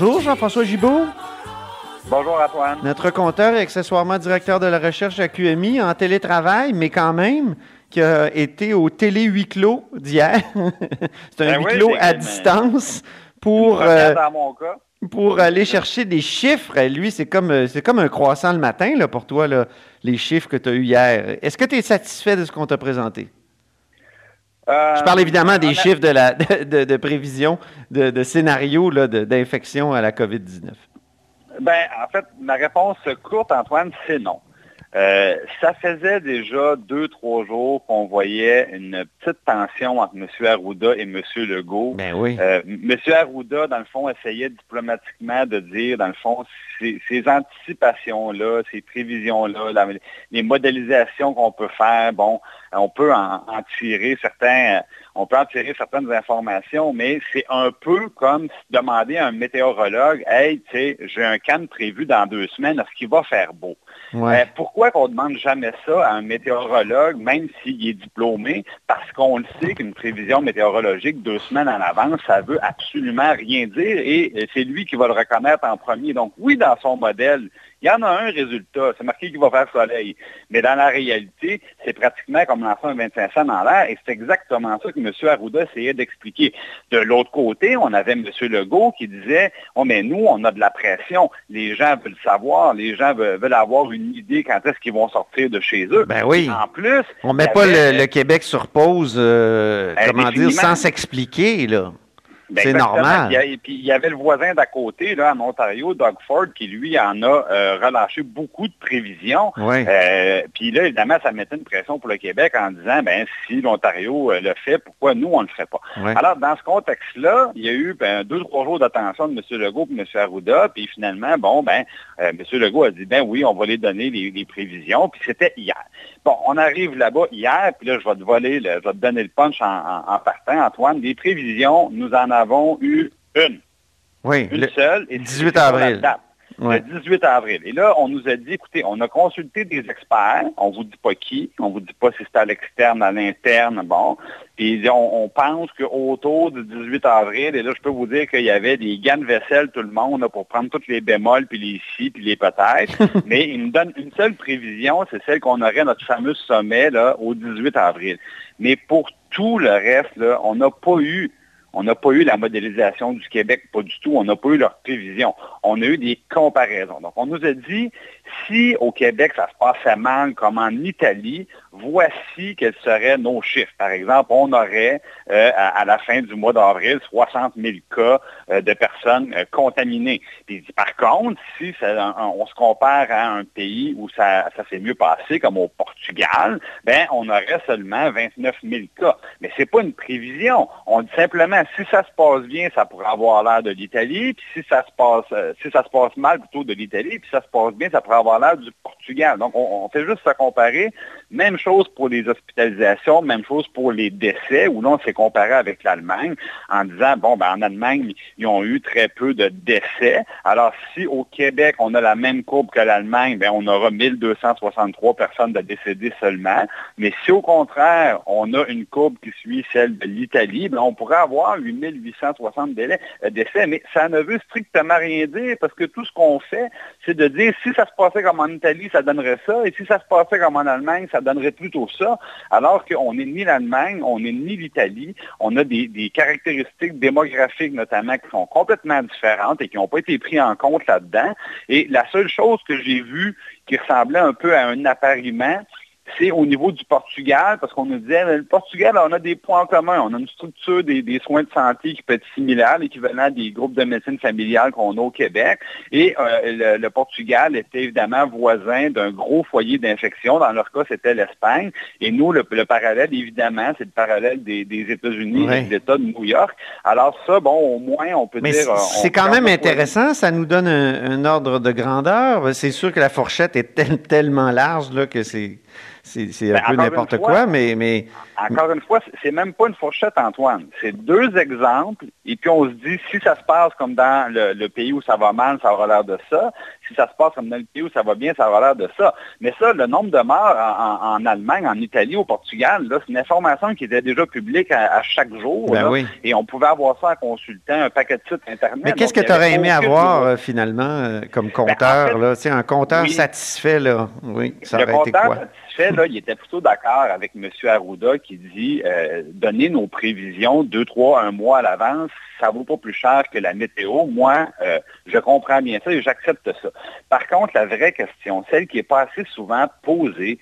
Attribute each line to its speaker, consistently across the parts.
Speaker 1: bonjour, Jean-François Gibault.
Speaker 2: Bonjour Antoine.
Speaker 1: Notre compteur et accessoirement directeur de la recherche à QMI en télétravail, mais quand même, qui a été au télé huis clos d'hier. C'est un
Speaker 2: Ben
Speaker 1: huis
Speaker 2: oui,
Speaker 1: clos à distance pour, euh,
Speaker 2: dans mon cas.
Speaker 1: Pour aller chercher des chiffres. Et Lui, c'est comme, euh, c'est comme un croissant le matin là, pour toi, là, les chiffres que tu as eus hier. Est-ce que tu es satisfait de ce qu'on t'a présenté?
Speaker 2: Euh,
Speaker 1: Je parle évidemment des chiffres de, la, de, de- de prévision, de, de scénario d'infection à la COVID-19.
Speaker 2: Ben, en fait, ma réponse courte, Antoine, c'est non. Euh, ça faisait déjà deux, trois jours qu'on voyait une petite tension entre M. Arruda et M. Legault.
Speaker 1: Ben oui.
Speaker 2: Euh, M. Arruda, dans le fond, essayait diplomatiquement de dire, dans le fond, ces, ces anticipations-là, ces prévisions-là, la- les modélisations qu'on peut faire, bon, on peut en, en tirer certains, on peut en tirer certaines informations, mais c'est un peu comme demander à un météorologue, hey, tu sais, j'ai un canne prévu dans deux semaines, est-ce qu'il va faire beau?
Speaker 1: Ouais.
Speaker 2: Euh, pourquoi qu'on ne demande jamais ça à un météorologue, même s'il est diplômé? Parce qu'on le sait qu'une prévision météorologique deux semaines en avance, ça veut absolument rien dire et c'est lui qui va le reconnaître en premier. Donc oui, dans son modèle, il y en a un résultat, c'est marqué qu'il va faire soleil. Mais dans la réalité, c'est pratiquement comme lancer un 25 cents dans l'air et c'est exactement ça que M. Arruda essayait d'expliquer. De l'autre côté, on avait M. Legault qui disait, oh mais nous, on a de la pression, les gens veulent savoir, les gens veulent, veulent avoir une idée quand est-ce qu'ils vont sortir de chez eux.
Speaker 1: Ben oui.
Speaker 2: En plus,
Speaker 1: On met
Speaker 2: il y
Speaker 1: pas le, le Québec sur pause, euh,
Speaker 2: Ben,
Speaker 1: comment dire, sans s'expliquer, là.
Speaker 2: Ben,
Speaker 1: C'est normal.
Speaker 2: Et puis il y avait le voisin d'à côté, là, en Ontario, Doug Ford, qui lui en a euh, relâché beaucoup de prévisions. Euh, puis là, évidemment, ça mettait une pression pour le Québec en disant, ben si l'Ontario euh, le fait, pourquoi nous, on ne le ferait pas? Alors, dans ce contexte-là, il y a eu ben, deux, trois jours d'attention de M. Legault et M. Arruda, puis finalement, bon, ben, euh, M. Legault a dit, ben oui, on va les donner les, les prévisions, puis c'était hier. Bon, on arrive là-bas hier, puis là, je vais te voler, le- je vais te donner le punch en, en- en partant, Antoine. Les prévisions, nous en avons eu une,
Speaker 1: Oui,
Speaker 2: une
Speaker 1: le
Speaker 2: seule. Et
Speaker 1: 18
Speaker 2: c'est sur la
Speaker 1: avril. ouais.
Speaker 2: le 18 avril. Et là, on nous a dit, écoutez, on a consulté des experts, on vous dit pas qui, on vous dit pas si c'est à l'externe, à l'interne, bon. Puis on, on pense qu'autour du 18 avril, et là, je peux vous dire qu'il y avait des gants de vaisselle, tout le monde, là, pour prendre toutes les bémols, puis les si, puis les peut-être. Mais il nous donne une seule prévision, c'est celle qu'on aurait notre fameux sommet, là, au 18 avril. Mais pour tout le reste, là, on n'a pas eu on n'a pas eu la modélisation du Québec, pas du tout. On n'a pas eu leur prévision. On a eu des comparaisons. Donc, on nous a dit, si au Québec, ça se passait mal comme en Italie, voici quels seraient nos chiffres. Par exemple, on aurait, euh, à, la fin du mois d'avril, 60 000 cas euh, de personnes euh, contaminées. Par contre, si on, se compare à un pays où ça, s'est mieux passé, comme au Portugal, ben, on aurait seulement 29 000 cas. Mais c'est pas une prévision. On dit simplement, si ça se passe bien, ça pourrait avoir l'air de l'Italie, puis si ça se passe, si ça se passe mal, plutôt de l'Italie, puis si ça se passe bien, ça pourrait avoir l'air du Portugal. Donc, on, on fait juste se comparer. Même chose pour les hospitalisations, même chose pour les décès, où là, on s'est comparé avec l'Allemagne en disant, bon, ben, en Allemagne, ils ont eu très peu de décès. Alors, si au Québec, on a la même courbe que l'Allemagne, ben, on aura 1263 personnes de décédées seulement. Mais si au contraire, on a une courbe qui suit celle de l'Italie, ben, on pourrait avoir 8860 délais- euh, décès. Mais ça ne veut strictement rien dire parce que tout ce qu'on fait, c'est de dire si ça se passait comme en Italie, ça donnerait ça, et si ça se passait comme en Allemagne, ça donnerait plutôt ça, alors qu'on n'est ni l'Allemagne, on n'est ni l'Italie, on a des, des caractéristiques démographiques notamment qui sont complètement différentes et qui n'ont pas été pris en compte là-dedans. Et la seule chose que j'ai vue qui ressemblait un peu à un appariement, c'est au niveau du Portugal, parce qu'on nous disait, le Portugal, on a des points en commun. On a une structure des, des soins de santé qui peut être similaire, l'équivalent des groupes de médecine familiale qu'on a au Québec. Et euh, le, le Portugal était évidemment voisin d'un gros foyer d'infection. Dans leur cas, c'était l'Espagne. Et nous, le, le parallèle, évidemment, c'est le parallèle des, des États-Unis
Speaker 1: Ouais.
Speaker 2: et de l'État de New York. Alors ça, bon, au moins, on peut
Speaker 1: Mais
Speaker 2: dire...
Speaker 1: c'est
Speaker 2: euh,
Speaker 1: c'est quand même
Speaker 2: foyer.
Speaker 1: intéressant, ça nous donne un, un ordre de grandeur. C'est sûr que la fourchette est tel- tellement large là, que c'est c'est un ben, peu n'importe quoi, mais, mais...
Speaker 2: Encore une fois, c'est même pas une fourchette, Antoine. C'est deux exemples, et puis on se dit, si ça se passe comme dans le, pays où ça va mal, ça aura l'air de ça. Si ça se passe comme dans le pays où ça va bien, ça aura l'air de ça. Mais ça, le nombre de morts en, Allemagne, en Italie, au Portugal, c'est une information qui était déjà publique à, chaque jour.
Speaker 1: Ben
Speaker 2: et on pouvait avoir ça en consultant un paquet de sites Internet.
Speaker 1: Mais qu'est-ce que tu aurais aimé avoir, euh, finalement, euh, comme ben, compteur? là, un compteur satisfait, là. Oui, ça aurait été quoi?
Speaker 2: Il était plutôt d'accord avec M. Arruda qui dit euh, donner nos prévisions deux, trois, un mois à l'avance, ça ne vaut pas plus cher que la météo. Moi, euh, je comprends bien ça et j'accepte ça. Par contre, la vraie question, celle qui est pas assez souvent posée,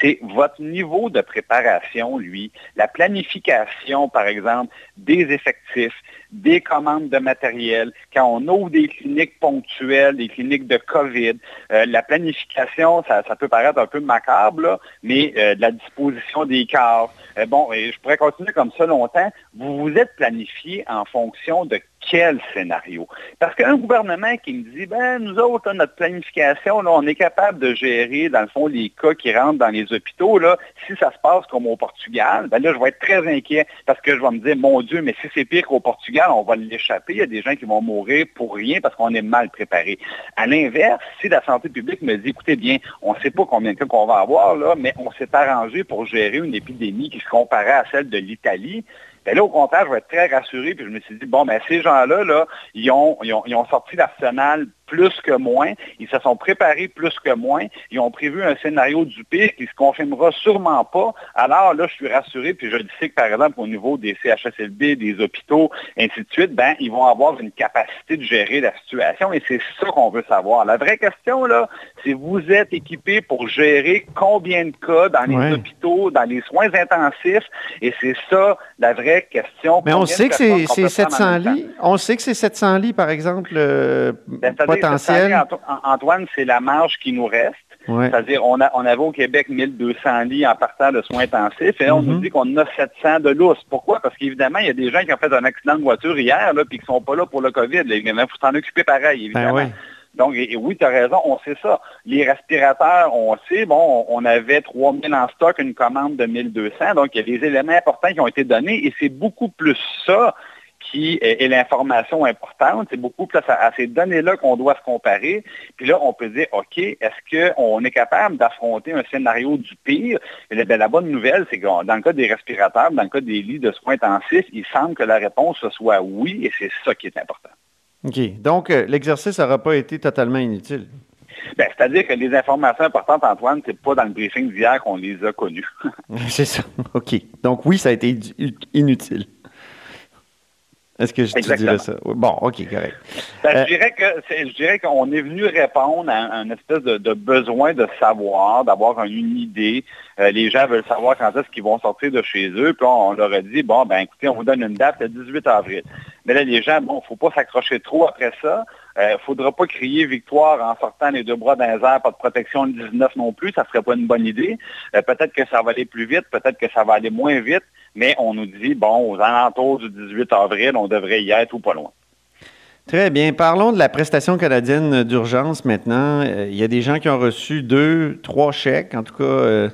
Speaker 2: c'est votre niveau de préparation, lui, la planification, par exemple, des effectifs, des commandes de matériel, quand on ouvre des cliniques ponctuelles, des cliniques de COVID, euh, la planification, ça, peut paraître un peu macabre, mais euh, la disposition des corps. Euh, bon, et je pourrais continuer comme ça longtemps. Vous vous êtes planifié en fonction de quel scénario? Parce qu'un gouvernement qui me dit, ben, nous autres, notre planification, on est capable de gérer, dans le fond, les cas qui rentrent dans les hôpitaux, là, si ça se passe comme au Portugal, ben là, je vais être très inquiet parce que je vais me dire, mon Dieu, mais si c'est pire qu'au Portugal, on va l'échapper. Il y a des gens qui vont mourir pour rien parce qu'on est mal préparé. À l'inverse, si la santé publique me dit, écoutez bien, on ne sait pas combien de cas qu'on va avoir, là, mais on s'est arrangé pour gérer une épidémie qui se comparait à celle de l'Italie, ben là, au contraire, je vais être très rassuré, puis je me suis dit, bon, ben ces gens-là, là, ils ont, ils ont, ils ont sorti l'arsenal plus que moins. Ils se sont préparés plus que moins. Ils ont prévu un scénario du pire qui se confirmera sûrement pas. Alors là, je suis rassuré, puis je sais que, par exemple, au niveau des CHSLB, des hôpitaux, ainsi de suite, ben, ils vont avoir une capacité de gérer la situation et c'est ça qu'on veut savoir. La vraie question, là, c'est vous êtes équipé pour gérer combien de cas dans les hôpitaux, dans les soins intensifs et c'est ça la vraie question.
Speaker 1: Mais on sait que c'est 700 lits. On sait que c'est 700 lits, par exemple, euh, ben,
Speaker 2: Antoine, c'est la marge qui nous reste. C'est-à-dire, on, on avait au Québec 1200 lits en partant de soins intensifs et on nous mhm. dit qu'on a 700 de lousse. Pourquoi? Parce qu'évidemment, il y a des gens qui ont fait un accident de voiture hier et qui ne sont pas là pour le COVID. Il faut s'en occuper pareil, ben évidemment. Donc, oui, tu as raison, on sait ça. Les respirateurs, on sait, bon, on avait 3000 en stock, une commande de 1200. Donc, il y a des éléments importants qui ont été donnés et c'est beaucoup plus ça qui est, l'information importante. C'est beaucoup plus à, ces données-là qu'on doit se comparer. Puis là, on peut dire, OK, est-ce qu'on est capable d'affronter un scénario du pire? Et ben, la bonne nouvelle, c'est que dans le cas des respirateurs, dans le cas des lits de soins intensifs, il semble que la réponse soit oui, et c'est ça qui est important.
Speaker 1: OK. Donc, euh, l'exercice n'aura pas été totalement inutile.
Speaker 2: Ben, C'est-à-dire que les informations importantes, Antoine, c'est pas dans le briefing d'hier qu'on les a connues.
Speaker 1: c'est ça. OK. Donc, oui, ça a été inutile. Est-ce que je te dirais ça? Bon, OK, correct.
Speaker 2: Ben, euh, je dirais qu'on est venu répondre à un, espèce de, besoin de savoir, d'avoir une idée. Euh, les gens veulent savoir quand est-ce qu'ils vont sortir de chez eux. Puis on, leur a dit, bon, ben écoutez, on vous donne une date le 18 avril. Mais là, les gens, bon, faut pas s'accrocher trop après ça. Il euh, ne faudra pas crier victoire en sortant les deux bras dans les airs, pas de protection le 19 non plus, ça serait pas une bonne idée. peut-être que ça va aller plus vite, peut-être que ça va aller moins vite, mais on nous dit, bon, aux alentours du 18 avril, on devrait y être ou pas loin.
Speaker 1: Très bien. Parlons de la prestation canadienne d'urgence maintenant. Euh, il y a des gens qui ont reçu deux, trois chèques. En tout cas, euh,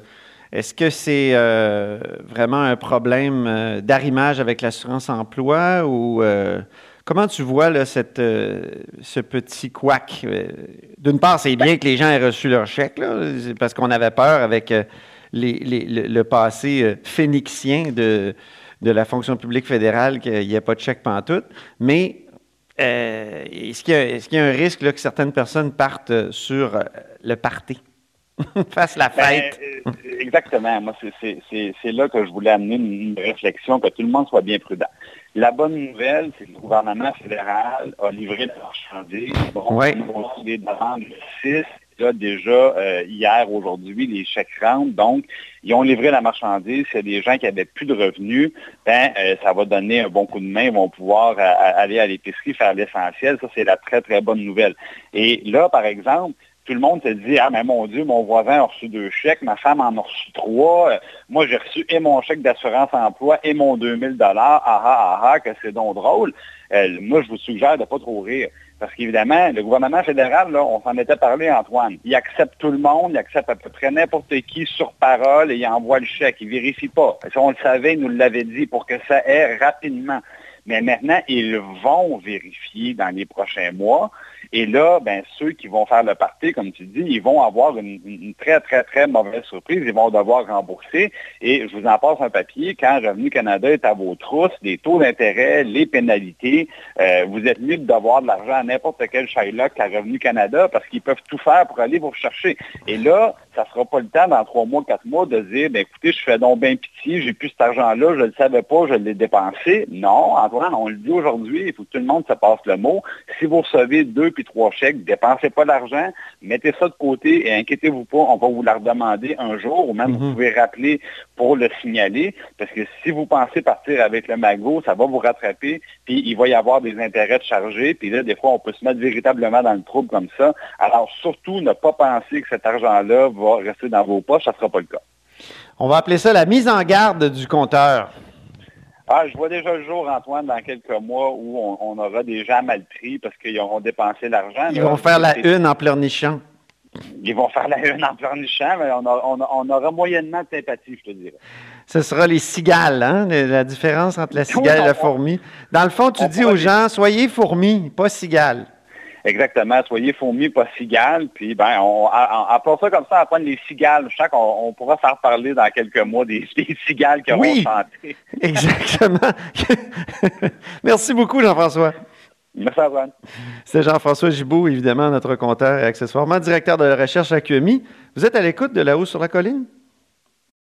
Speaker 1: est-ce que c'est euh, vraiment un problème d'arrimage avec l'assurance emploi ou comment tu vois là, cette, ce petit couac? D'une part, c'est bien que les gens aient reçu leur chèque, parce qu'on avait peur avec le, passé euh, phénixien de, de la fonction publique fédérale qu'il n'y a pas de chèque pantoute. Mais euh, est-ce qu'il y, a un risque que certaines personnes partent sur euh, le party? fassent la ben, fête?
Speaker 2: Exactement. Moi, c'est là que je voulais amener une, réflexion, que tout le monde soit bien prudent. La bonne nouvelle, c'est que le gouvernement fédéral a livré la marchandise. Bon,
Speaker 1: ouais.
Speaker 2: des demandes 6 Là, déjà, euh, hier, aujourd'hui, les chèques rentrent. Donc, ils ont livré la marchandise. S'il y a des gens qui avaient plus de revenus, ben, euh, ça va donner un bon coup de main. Ils vont pouvoir euh, aller à l'épicerie, faire l'essentiel. Ça, c'est la très, très bonne nouvelle. Et là, par exemple, tout le monde se dit, ah, mais mon Dieu, mon voisin a reçu deux chèques, ma femme en a reçu trois. moi, j'ai reçu et mon chèque d'assurance emploi et mon 2000 dollars. Ah, ah, ah, ah, que c'est donc drôle. moi, je vous suggère de ne pas trop rire Parce qu'évidemment, le gouvernement fédéral, on s'en était parlé, Antoine, il accepte tout le monde, il accepte à peu près n'importe qui sur parole et il envoie le chèque. Il ne vérifie pas. Si on le savait, il nous l'avait dit pour que ça ait rapidement. Mais maintenant, ils vont vérifier dans les prochains mois. Et là, ben, ceux qui vont faire le parti, comme tu dis, ils vont avoir une, très, très, très mauvaise surprise. Ils vont devoir rembourser. Et je vous en passe un papier. Quand Revenu Canada est à vos trousses, les taux d'intérêt, les pénalités, euh, vous êtes mieux de devoir de l'argent à n'importe quel Shylock à Revenu Canada parce qu'ils peuvent tout faire pour aller vous rechercher. Et là, ça ne sera pas le temps dans trois mois, quatre mois de dire, ben, écoutez, je fais donc bien pitié, j'ai plus cet argent-là, je ne le savais pas, je l'ai dépensé. Non, on le dit aujourd'hui, il faut que tout le monde se passe le mot. Si vous recevez deux puis trois chèques, dépensez pas l'argent, mettez ça de côté et inquiétez-vous pas, on va vous la redemander un jour, ou même vous mhm. pouvez rappeler pour le signaler, parce que si vous pensez partir avec le magot, ça va vous rattraper, puis il va y avoir des intérêts de charger, puis là, des fois, on peut se mettre véritablement dans le trouble comme ça. Alors, surtout, ne pas penser que cet argent-là va rester dans vos poches, ça ne sera pas le cas.
Speaker 1: On va appeler ça la mise en garde du compteur.
Speaker 2: Ah, je vois déjà le jour, Antoine, dans quelques mois où on, aura des gens mal pris parce qu'ils auront dépensé l'argent.
Speaker 1: Ils vont faire la une en pleurnichant.
Speaker 2: Ils vont faire la une en pleurnichant, mais on, aura moyennement de sympathie, je te dirais.
Speaker 1: Ce sera les cigales, hein? la différence entre la cigale et la fourmi. Dans le fond, tu dis aux gens, soyez fourmis, pas cigales.
Speaker 2: Exactement. Soyez fourmis, pas cigales. Puis, ben, on, on, ça comme ça, prendre les cigales. Je sens qu'on on pourra faire parler dans quelques mois des, cigales qui auront oui, chanté.
Speaker 1: Exactement. Merci beaucoup, Jean-François.
Speaker 2: Merci, Antoine.
Speaker 1: C'est Jean-François Gibault, évidemment, notre compteur et accessoirement directeur de la recherche à QMI. Vous êtes à l'écoute de La Haut sur la colline?